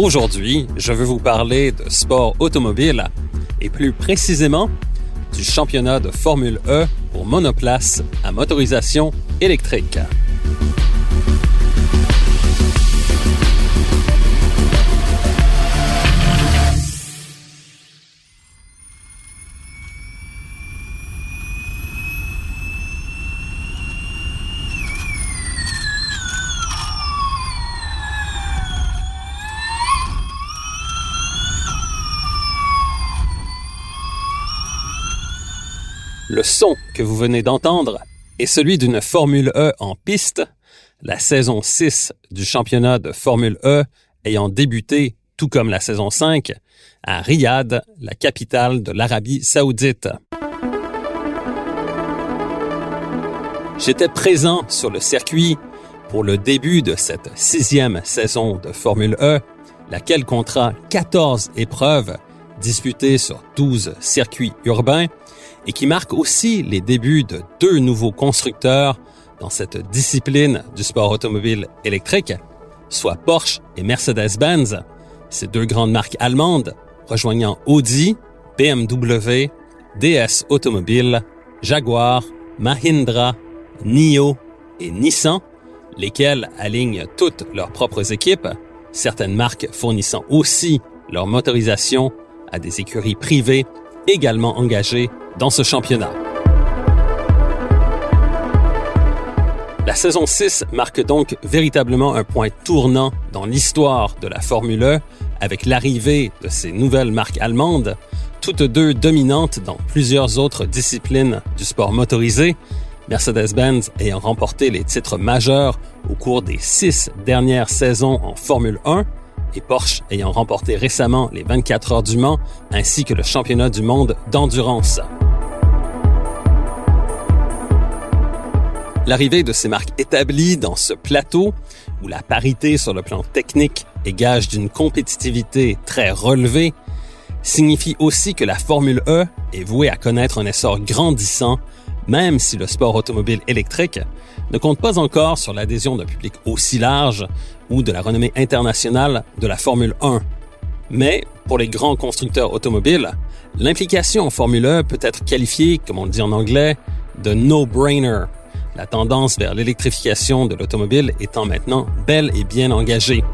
Aujourd'hui, je veux vous parler de sport automobile et plus précisément du championnat de Formule E pour monoplace à motorisation électrique. Le son que vous venez d'entendre est celui d'une Formule E en piste, la saison 6 du championnat de Formule E ayant débuté, tout comme la saison 5, à Riyad, la capitale de l'Arabie saoudite. J'étais présent sur le circuit pour le début de cette sixième saison de Formule E, laquelle comptera 14 épreuves disputées sur 12 circuits urbains et qui marque aussi les débuts de deux nouveaux constructeurs dans cette discipline du sport automobile électrique, soit Porsche et Mercedes-Benz, ces deux grandes marques allemandes rejoignant Audi, BMW, DS Automobile, Jaguar, Mahindra, NIO et Nissan, lesquels alignent toutes leurs propres équipes, certaines marques fournissant aussi leur motorisation à des écuries privées également engagées dans ce championnat. La saison 6 marque donc véritablement un point tournant dans l'histoire de la Formule 1 e avec l'arrivée de ces nouvelles marques allemandes, toutes deux dominantes dans plusieurs autres disciplines du sport motorisé, Mercedes-Benz ayant remporté les titres majeurs au cours des six dernières saisons en Formule 1 et Porsche ayant remporté récemment les 24 heures du Mans ainsi que le championnat du monde d'endurance. L'arrivée de ces marques établies dans ce plateau, où la parité sur le plan technique est gage d'une compétitivité très relevée, signifie aussi que la Formule E est vouée à connaître un essor grandissant, même si le sport automobile électrique ne compte pas encore sur l'adhésion d'un public aussi large ou de la renommée internationale de la Formule 1. Mais pour les grands constructeurs automobiles, l'implication en Formule 1 peut être qualifiée, comme on dit en anglais, de no-brainer la tendance vers l'électrification de l'automobile étant maintenant bel et bien engagée.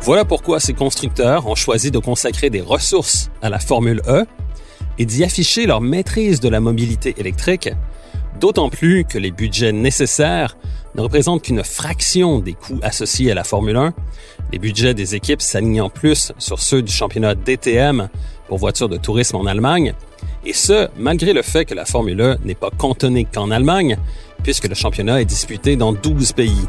Voilà pourquoi ces constructeurs ont choisi de consacrer des ressources à la Formule E et d'y afficher leur maîtrise de la mobilité électrique, d'autant plus que les budgets nécessaires ne représentent qu'une fraction des coûts associés à la Formule 1, les budgets des équipes s'alignant plus sur ceux du championnat DTM pour voitures de tourisme en Allemagne, et ce, malgré le fait que la Formule 1 n'est pas cantonnée qu'en Allemagne, puisque le championnat est disputé dans 12 pays.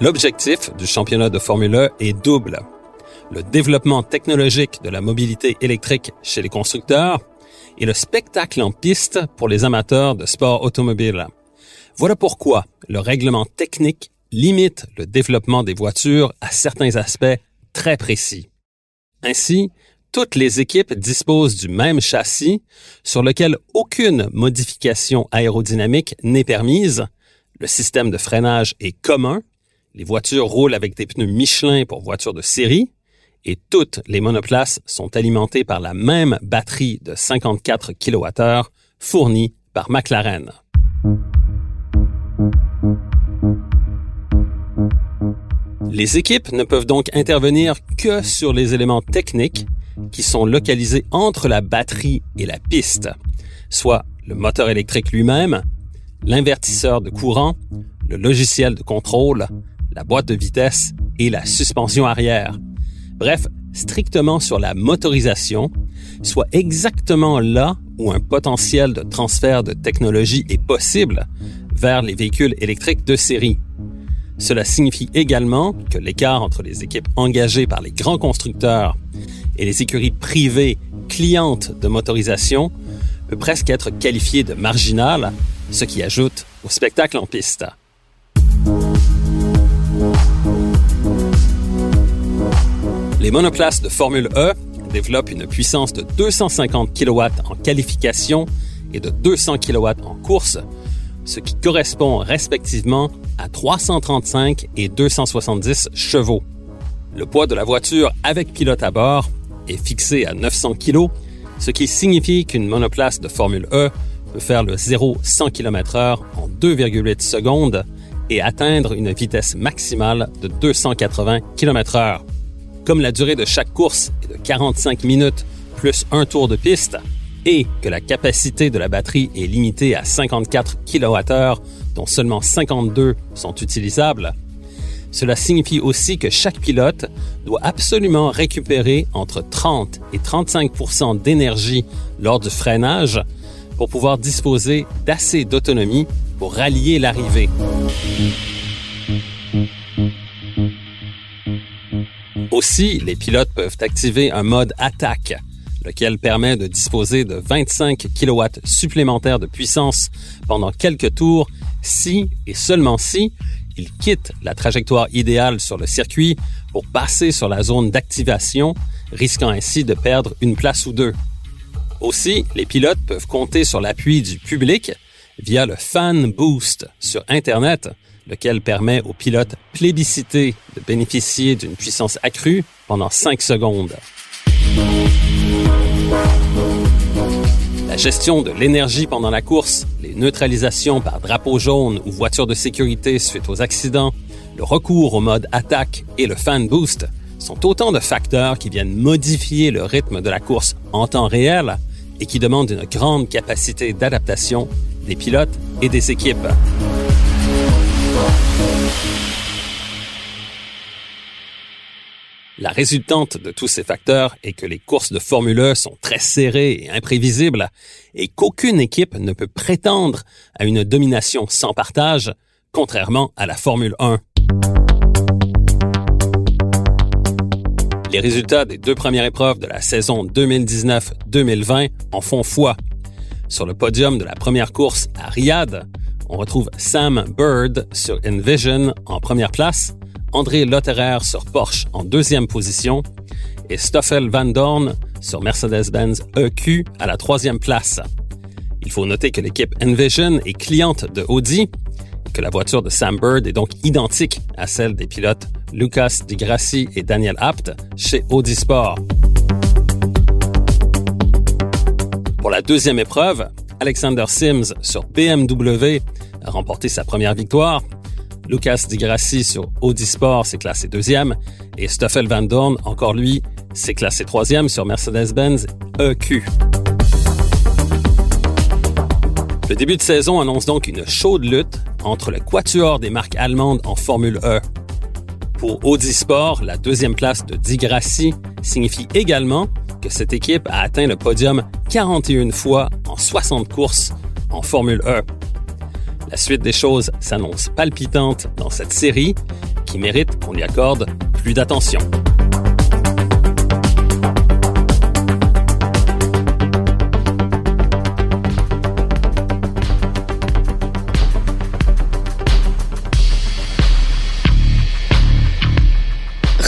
L'objectif du championnat de Formule 1 est double. Le développement technologique de la mobilité électrique chez les constructeurs et le spectacle en piste pour les amateurs de sport automobile. Voilà pourquoi le règlement technique limite le développement des voitures à certains aspects très précis. Ainsi, toutes les équipes disposent du même châssis sur lequel aucune modification aérodynamique n'est permise. Le système de freinage est commun. Les voitures roulent avec des pneus Michelin pour voitures de série et toutes les monoplaces sont alimentées par la même batterie de 54 kWh fournie par McLaren. Les équipes ne peuvent donc intervenir que sur les éléments techniques qui sont localisés entre la batterie et la piste, soit le moteur électrique lui-même, l'invertisseur de courant, le logiciel de contrôle, la boîte de vitesse et la suspension arrière. Bref, strictement sur la motorisation, soit exactement là où un potentiel de transfert de technologie est possible vers les véhicules électriques de série. Cela signifie également que l'écart entre les équipes engagées par les grands constructeurs et les écuries privées clientes de motorisation peut presque être qualifié de marginal, ce qui ajoute au spectacle en piste. Les monoplaces de Formule E développent une puissance de 250 kW en qualification et de 200 kW en course, ce qui correspond respectivement à 335 et 270 chevaux. Le poids de la voiture avec pilote à bord est fixé à 900 kg, ce qui signifie qu'une monoplace de Formule E peut faire le 0-100 km/h en 2,8 secondes et atteindre une vitesse maximale de 280 km/h. Comme la durée de chaque course est de 45 minutes plus un tour de piste, et que la capacité de la batterie est limitée à 54 kWh, dont seulement 52 sont utilisables, cela signifie aussi que chaque pilote doit absolument récupérer entre 30 et 35% d'énergie lors du freinage pour pouvoir disposer d'assez d'autonomie pour rallier l'arrivée. Aussi, les pilotes peuvent activer un mode attaque lequel permet de disposer de 25 kW supplémentaires de puissance pendant quelques tours si et seulement si il quitte la trajectoire idéale sur le circuit pour passer sur la zone d'activation, risquant ainsi de perdre une place ou deux. Aussi, les pilotes peuvent compter sur l'appui du public via le Fan Boost sur Internet, lequel permet aux pilotes plébiscités de bénéficier d'une puissance accrue pendant 5 secondes. Gestion de l'énergie pendant la course, les neutralisations par drapeau jaune ou voiture de sécurité suite aux accidents, le recours au mode attaque et le fan boost sont autant de facteurs qui viennent modifier le rythme de la course en temps réel et qui demandent une grande capacité d'adaptation des pilotes et des équipes. La résultante de tous ces facteurs est que les courses de Formule 1 e sont très serrées et imprévisibles et qu'aucune équipe ne peut prétendre à une domination sans partage, contrairement à la Formule 1. Les résultats des deux premières épreuves de la saison 2019-2020 en font foi. Sur le podium de la première course à Riyad, on retrouve Sam Bird sur Envision en première place, André Lotterer sur Porsche en deuxième position et Stoffel Van Dorn sur Mercedes-Benz EQ à la troisième place. Il faut noter que l'équipe Envision est cliente de Audi que la voiture de Sam Bird est donc identique à celle des pilotes Lucas Di Grassi et Daniel Apt chez Audi Sport. Pour la deuxième épreuve, Alexander Sims sur BMW a remporté sa première victoire Lucas Di Grassi sur Audi Sport s'est classé deuxième et Stoffel Van Dorn, encore lui, s'est classé troisième sur Mercedes-Benz EQ. Le début de saison annonce donc une chaude lutte entre le quatuor des marques allemandes en Formule E. Pour Audi Sport, la deuxième place de Di Grassi signifie également que cette équipe a atteint le podium 41 fois en 60 courses en Formule E. La suite des choses s'annonce palpitante dans cette série qui mérite qu'on y accorde plus d'attention.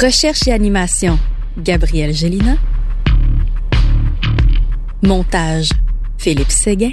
Recherche et animation, Gabriel Gélina. Montage, Philippe Séguin.